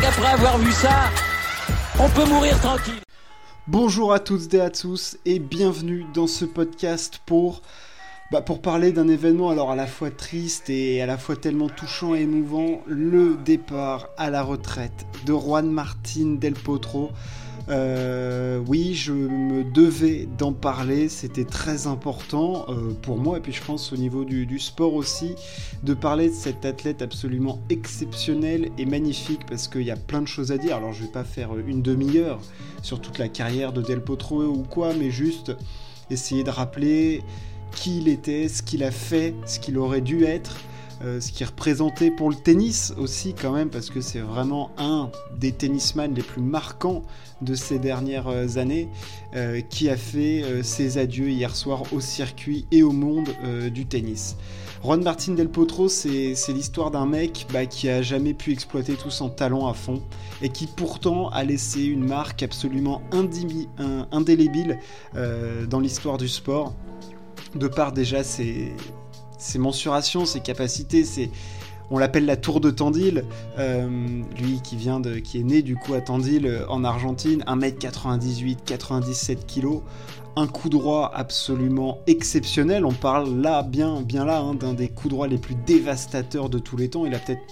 qu'après avoir vu ça, on peut mourir tranquille. Bonjour à toutes et à tous et bienvenue dans ce podcast pour, bah, pour parler d'un événement alors à la fois triste et à la fois tellement touchant et émouvant, le départ à la retraite de Juan Martin Del Potro. Euh, oui, je me devais d'en parler, c'était très important euh, pour moi et puis je pense au niveau du, sport aussi, de parler de cet athlète absolument exceptionnel et magnifique parce qu'il y a plein de choses à dire. Alors je vais pas faire une demi-heure sur toute la carrière de Del Potro ou quoi, mais juste essayer de rappeler qui il était, ce qu'il a fait, ce qu'il aurait dû être. Euh, ce qui est représenté pour le tennis aussi quand même, parce que c'est vraiment un des tennisman les plus marquants de ces dernières euh, années, euh, qui a fait ses adieux hier soir au circuit et au monde du tennis. Juan Martin Del Potro, c'est l'histoire d'un mec bah, qui a jamais pu exploiter tout son talent à fond et qui pourtant a laissé une marque absolument indélébile dans l'histoire du sport, de par déjà ses, ses mensurations, ses capacités, c'est on l'appelle la tour de Tandil, euh, lui qui vient de, qui est né du coup à Tandil euh, en Argentine, 1m98, 97 kg, un coup droit absolument exceptionnel. On parle là, bien, bien là, hein, d'un des coups droits les plus dévastateurs de tous les temps. Il a peut-être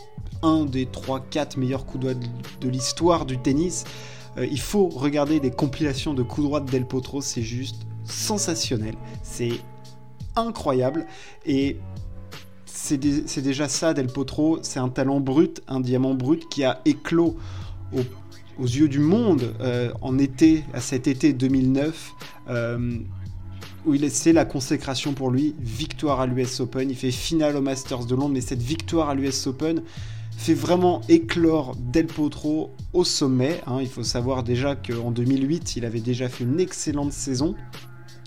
un des 3-4 meilleurs coups droits de, l'histoire du tennis. Euh, il faut regarder des compilations de coups droits de Del Potro, c'est juste sensationnel. C'est incroyable. Et c'est déjà ça, Del Potro. C'est un talent brut, un diamant brut qui a éclos aux yeux du monde euh, en été, à cet été 2009. Euh, où il c'est la consécration pour lui, victoire à l'US Open, il fait finale au Masters de Londres, mais cette victoire à l'US Open fait vraiment éclore Del Potro au sommet. Hein. Il faut savoir déjà qu'en 2008, il avait déjà fait une excellente saison,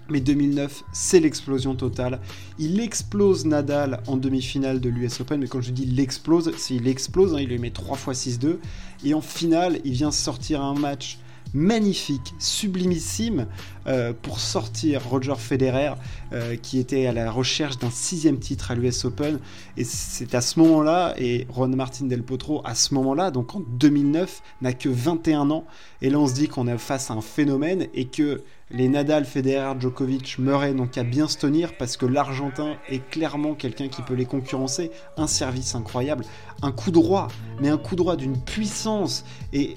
mais 2009, c'est l'explosion totale. Il explose Nadal en demi-finale de l'US Open, mais quand je dis l'explose, c'est il explose, hein, il lui met 3 fois 6-2. Et en finale, il vient sortir un match magnifique, sublimissime, euh, pour sortir Roger Federer, euh, qui était à la recherche d'un sixième titre à l'US Open. Et c'est à ce moment-là, et Ron Martin Del Potro, à ce moment-là, donc en 2009, n'a que 21 ans. Et là, on se dit qu'on est face à un phénomène et que les Nadal, Federer, Djokovic, Murray n'ont qu'à bien se tenir parce que l'Argentin est clairement quelqu'un qui peut les concurrencer. Un service incroyable, un coup droit, mais un coup droit d'une puissance et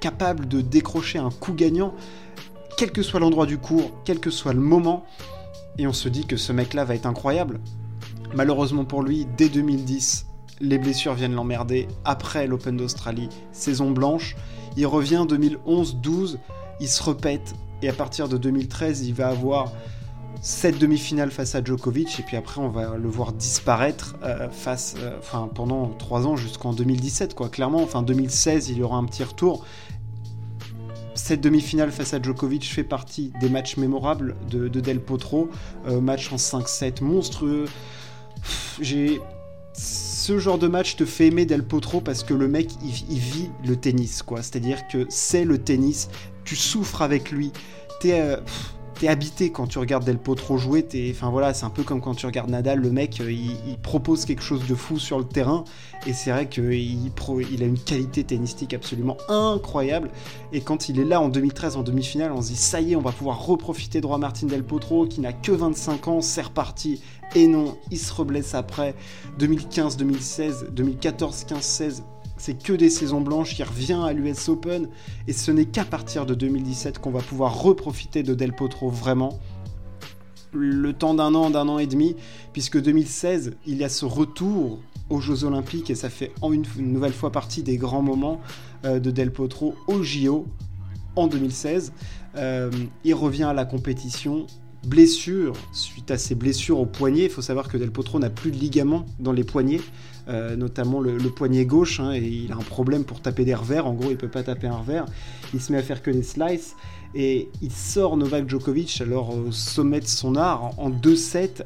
capable de décrocher un coup gagnant, quel que soit l'endroit du cours, quel que soit le moment. Et on se dit que ce mec-là va être incroyable. Malheureusement pour lui, dès 2010, les blessures viennent l'emmerder. Après l'Open d'Australie, saison blanche, il revient 2011-12, il se repète. Et à partir de 2013, il va avoir cette demi-finale face à Djokovic et puis après on va le voir disparaître euh, face, euh, pendant trois ans jusqu'en 2017 quoi. Clairement, enfin 2016 il y aura un petit retour. Cette demi-finale face à Djokovic fait partie des matchs mémorables de, Del Potro, euh, match en 5-7 monstrueux. J'ai ce genre de match te fait aimer Del Potro parce que le mec il, vit le tennis quoi. C'est-à-dire que c'est le tennis, tu souffres avec lui. T'es t'es habité quand tu regardes Del Potro jouer. enfin voilà, c'est un peu comme quand tu regardes Nadal, le mec, euh, il, propose quelque chose de fou sur le terrain, et c'est vrai qu'il il a une qualité tennistique absolument incroyable. Et quand il est là en 2013 en demi-finale, on se dit ça y est, on va pouvoir reprofiter de Roi Martin Del Potro, qui n'a que 25 ans, c'est reparti. Et non, il se reblesse après 2015, 2016, 2014, 15, 16 c'est que des saisons blanches, il revient à l'US Open, et ce n'est qu'à partir de 2017 qu'on va pouvoir reprofiter de Del Potro vraiment. Le temps d'un an, d'un an et demi, puisque 2016, il y a ce retour aux Jeux Olympiques, et ça fait une, nouvelle fois partie des grands moments euh, de Del Potro au JO en 2016. Euh, il revient à la compétition, blessure, suite à ses blessures au poignet, il faut savoir que Del Potro n'a plus de ligaments dans les poignets, euh, notamment le, poignet gauche, hein, et il a un problème pour taper des revers, en gros il peut pas taper un revers, il se met à faire que des slices, et il sort Novak Djokovic alors au sommet de son art en 2-7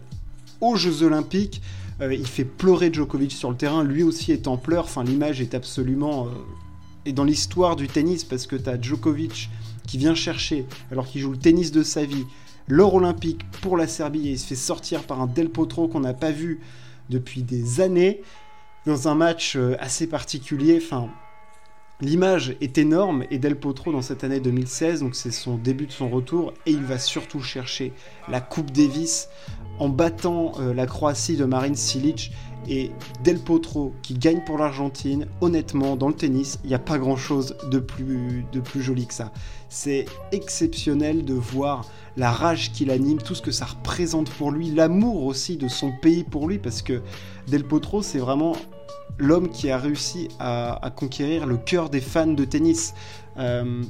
aux Jeux Olympiques, euh, il fait pleurer Djokovic sur le terrain, lui aussi est en pleurs, enfin l'image est absolument... et euh, dans l'histoire du tennis, parce que tu as Djokovic qui vient chercher, alors qu'il joue le tennis de sa vie, l'or olympique pour la Serbie et il se fait sortir par un Del Potro qu'on n'a pas vu depuis des années dans un match euh, assez particulier. Enfin, L'image est énorme et Del Potro dans cette année 2016, donc c'est son début de son retour, et il va surtout chercher la Coupe Davis en battant euh, la Croatie de Marin Silic et Del Potro qui gagne pour l'Argentine. Honnêtement, dans le tennis, il n'y a pas grand chose de plus, de plus joli que ça. C'est exceptionnel de voir la rage qu'il anime, tout ce que ça représente pour lui, l'amour aussi de son pays pour lui, parce que Del Potro, c'est vraiment l'homme qui a réussi à, conquérir le cœur des fans de tennis. Euh,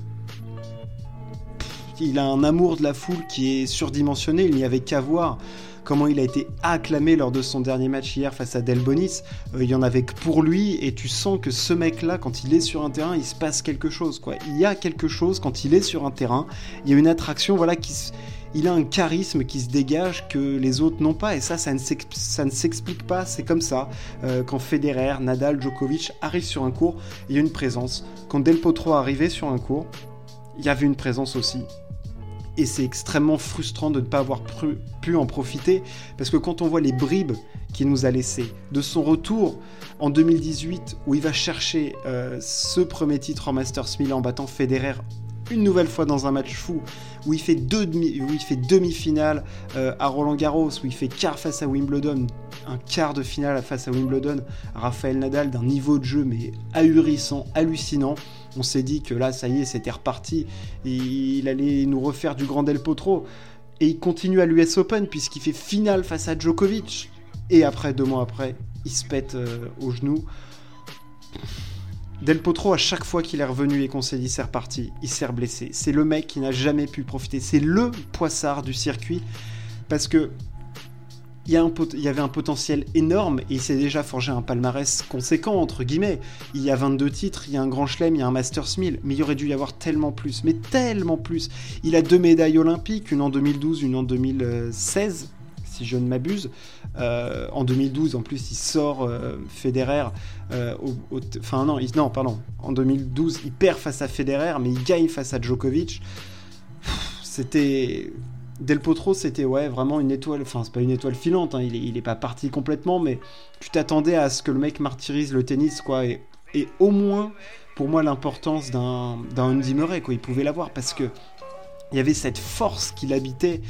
il a un amour de la foule qui est surdimensionné, il n'y avait qu'à voir comment il a été acclamé lors de son dernier match hier face à Delbonis. Euh, il y en avait que pour lui et tu sens que ce mec-là, quand il est sur un terrain, il se passe quelque chose. Quoi. Il y a quelque chose quand il est sur un terrain. Il y a une attraction, voilà, qui il a un charisme qui se dégage que les autres n'ont pas et ça, ça ne s'explique pas, c'est comme ça. Euh, quand Federer, Nadal, Djokovic arrivent sur un cours, il y a une présence. Quand Del Potro arrivait sur un cours, il y avait une présence aussi et c'est extrêmement frustrant de ne pas avoir pu en profiter parce que quand on voit les bribes qu'il nous a laissées de son retour en 2018 où il va chercher euh, ce premier titre en Masters 1000 en battant Federer une nouvelle fois dans un match fou où il fait deux demi, où il fait demi-finale euh, à Roland Garros, où il fait quart face à Wimbledon, un quart de finale face à Wimbledon, Raphaël Nadal d'un niveau de jeu mais ahurissant, hallucinant. On s'est dit que là, ça y est, c'était reparti. il allait nous refaire du grand Del Potro. Et il continue à l'US Open puisqu'il fait finale face à Djokovic. Et après, deux mois après, il se pète euh, au genou. Del Potro, à chaque fois qu'il est revenu et qu'on s'est dit c'est reparti, il s'est blessé. C'est le mec qui n'a jamais pu profiter. C'est le poissard du circuit. Parce que il y, avait un potentiel énorme et il s'est déjà forgé un palmarès conséquent, entre guillemets. Il y a 22 titres, il y a un Grand Chelem, il y a un Masters 1000, mais il y aurait dû y avoir tellement plus, mais tellement plus. Il a deux médailles olympiques, une en 2012, une en 2016, si je ne m'abuse. Euh, en 2012, en plus, il sort euh, Federer. Euh, enfin, non, non, pardon. En 2012, il perd face à Federer, mais il gagne face à Djokovic. C'était Del Potro, c'était ouais, vraiment une étoile, enfin c'est pas une étoile filante, hein, il, est, pas parti complètement, mais tu t'attendais à ce que le mec martyrise le tennis, quoi, et, au moins, pour moi, l'importance d'un Andy Murray, quoi, il pouvait l'avoir, parce que il y avait cette force qu'il habitait,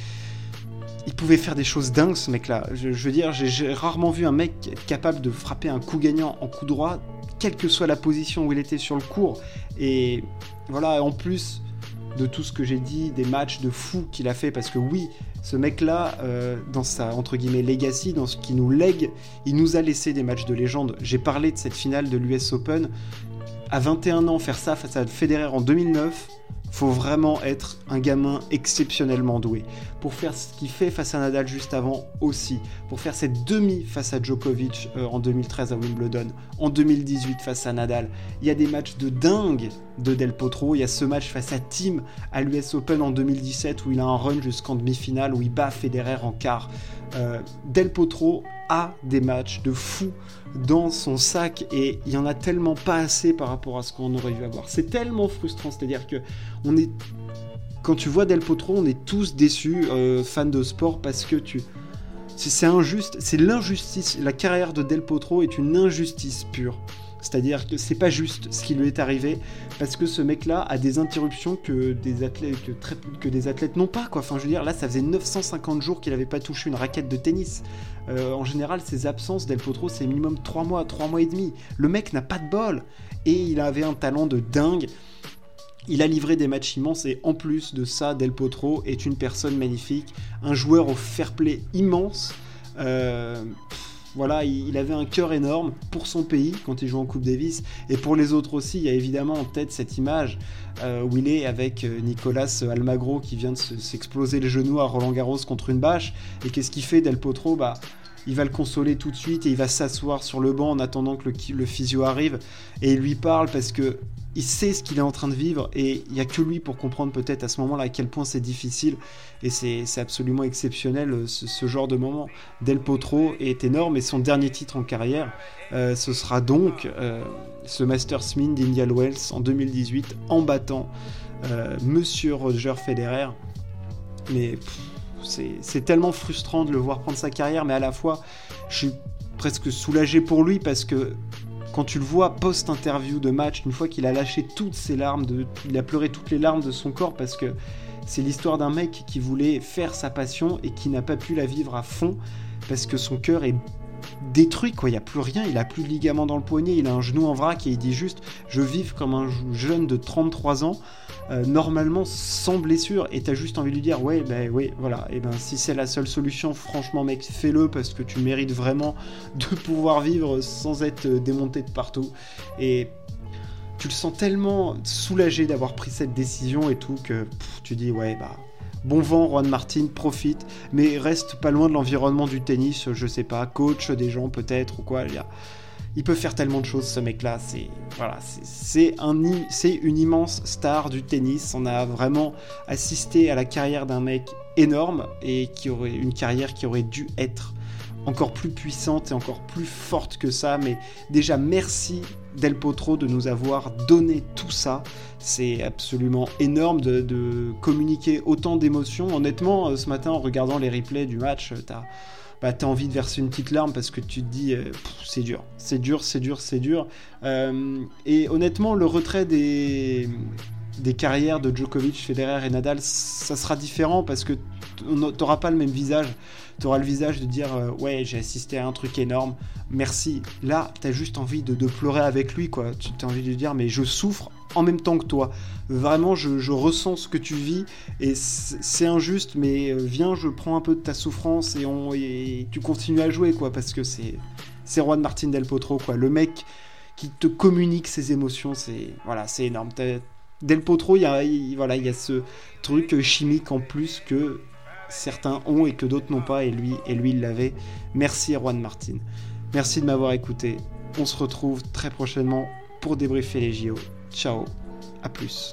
il pouvait faire des choses dingues, ce mec-là. Je, veux dire, j'ai rarement vu un mec capable de frapper un coup gagnant en coup droit, quelle que soit la position où il était sur le court, et voilà, en plus de tout ce que j'ai dit, des matchs de fou qu'il a fait, parce que oui, ce mec-là, euh, dans sa entre guillemets legacy, dans ce qui nous lègue, il nous a laissé des matchs de légende. J'ai parlé de cette finale de l'US Open. À 21 ans, faire ça face à Federer en 2009, faut vraiment être un gamin exceptionnellement doué. Pour faire ce qu'il fait face à Nadal juste avant aussi. Pour faire cette demi face à Djokovic euh, en 2013 à Wimbledon. En 2018 face à Nadal. Il y a des matchs de dingue de Del Potro. Il y a ce match face à Tim à l'US Open en 2017 où il a un run jusqu'en demi-finale où il bat Federer en quart. Euh, Del Potro des matchs de fou dans son sac et il y en a tellement pas assez par rapport à ce qu'on aurait dû avoir. C'est tellement frustrant, c'est-à-dire que on est quand tu vois Del Potro, on est tous déçus euh, fans de sport parce que tu c'est injuste, c'est l'injustice. La carrière de Del Potro est une injustice pure. C'est-à-dire que c'est pas juste ce qui lui est arrivé parce que ce mec-là a des interruptions que des athlètes n'ont pas quoi. Enfin je veux dire là ça faisait 950 jours qu'il n'avait pas touché une raquette de tennis. Euh, en général ses absences Del Potro c'est minimum 3 mois, 3 mois et demi. Le mec n'a pas de bol et il avait un talent de dingue. Il a livré des matchs immenses et en plus de ça, Del Potro est une personne magnifique, un joueur au fair play immense. Euh, voilà, il, avait un cœur énorme pour son pays quand il joue en Coupe Davis et pour les autres aussi. Il y a évidemment en tête cette image euh, où il est avec euh, Nicolas Almagro qui vient de s'exploser les genoux à Roland Garros contre une bâche. Et qu'est-ce qu'il fait Del Potro? Bah, il va le consoler tout de suite et il va s'asseoir sur le banc en attendant que le, le physio arrive et il lui parle parce que il sait ce qu'il est en train de vivre et il n'y a que lui pour comprendre peut-être à ce moment-là à quel point c'est difficile et c'est absolument exceptionnel euh, ce, genre de moment. Del Potro est énorme et son dernier titre en carrière, euh, ce sera donc euh, ce Masters Min d'Indian Wells en 2018 en battant Monsieur Roger Federer. Mais c'est tellement frustrant de le voir prendre sa carrière, mais à la fois je suis presque soulagé pour lui parce que quand tu le vois post-interview de match, une fois qu'il a lâché toutes ses larmes, il a pleuré toutes les larmes de son corps parce que c'est l'histoire d'un mec qui voulait faire sa passion et qui n'a pas pu la vivre à fond parce que son cœur est détruit quoi, il n'y a plus rien, il a plus de ligament dans le poignet, il a un genou en vrac et il dit juste je vive comme un jeune de 33 ans euh, normalement sans blessure. Et t'as juste envie de lui dire ouais ben oui voilà. Et ben si c'est la seule solution franchement mec fais-le parce que tu mérites vraiment de pouvoir vivre sans être démonté de partout. Et tu le sens tellement soulagé d'avoir pris cette décision et tout que tu dis ouais bah bon vent Juan Martin profite mais reste pas loin de l'environnement du tennis je sais pas coach des gens peut-être ou quoi il peut faire tellement de choses, ce mec-là. C'est voilà, c'est une immense star du tennis. On a vraiment assisté à la carrière d'un mec énorme et qui aurait une carrière qui aurait dû être encore plus puissante et encore plus forte que ça. Mais déjà, merci Del Potro de nous avoir donné tout ça. C'est absolument énorme de, communiquer autant d'émotions. Honnêtement, euh, ce matin, en regardant les replays du match, t'as bah, t'as envie de verser une petite larme parce que tu te dis euh, c'est dur, c'est dur, c'est dur, c'est dur. Euh, et honnêtement, le retrait des, des carrières de Djokovic, Federer et Nadal, ça sera différent parce que t'auras pas le même visage. Tu auras le visage de dire euh, ouais j'ai assisté à un truc énorme, merci. Là, t'as juste envie de, de, pleurer avec lui quoi. Tu as envie de dire mais je souffre en même temps que toi. Vraiment, je, ressens ce que tu vis et c'est injuste, mais euh, viens, je prends un peu de ta souffrance et, on, tu continues à jouer, quoi, parce que c'est c'est Juan Martin Del Potro, quoi. Le mec qui te communique ses émotions, c'est voilà, c'est énorme. Del Potro, il y a, y a ce truc chimique en plus que certains ont et que d'autres n'ont pas, et lui, et lui, il l'avait. Merci Juan Martin. Merci de m'avoir écouté. On se retrouve très prochainement pour débriefer les JO. Ciao, à plus.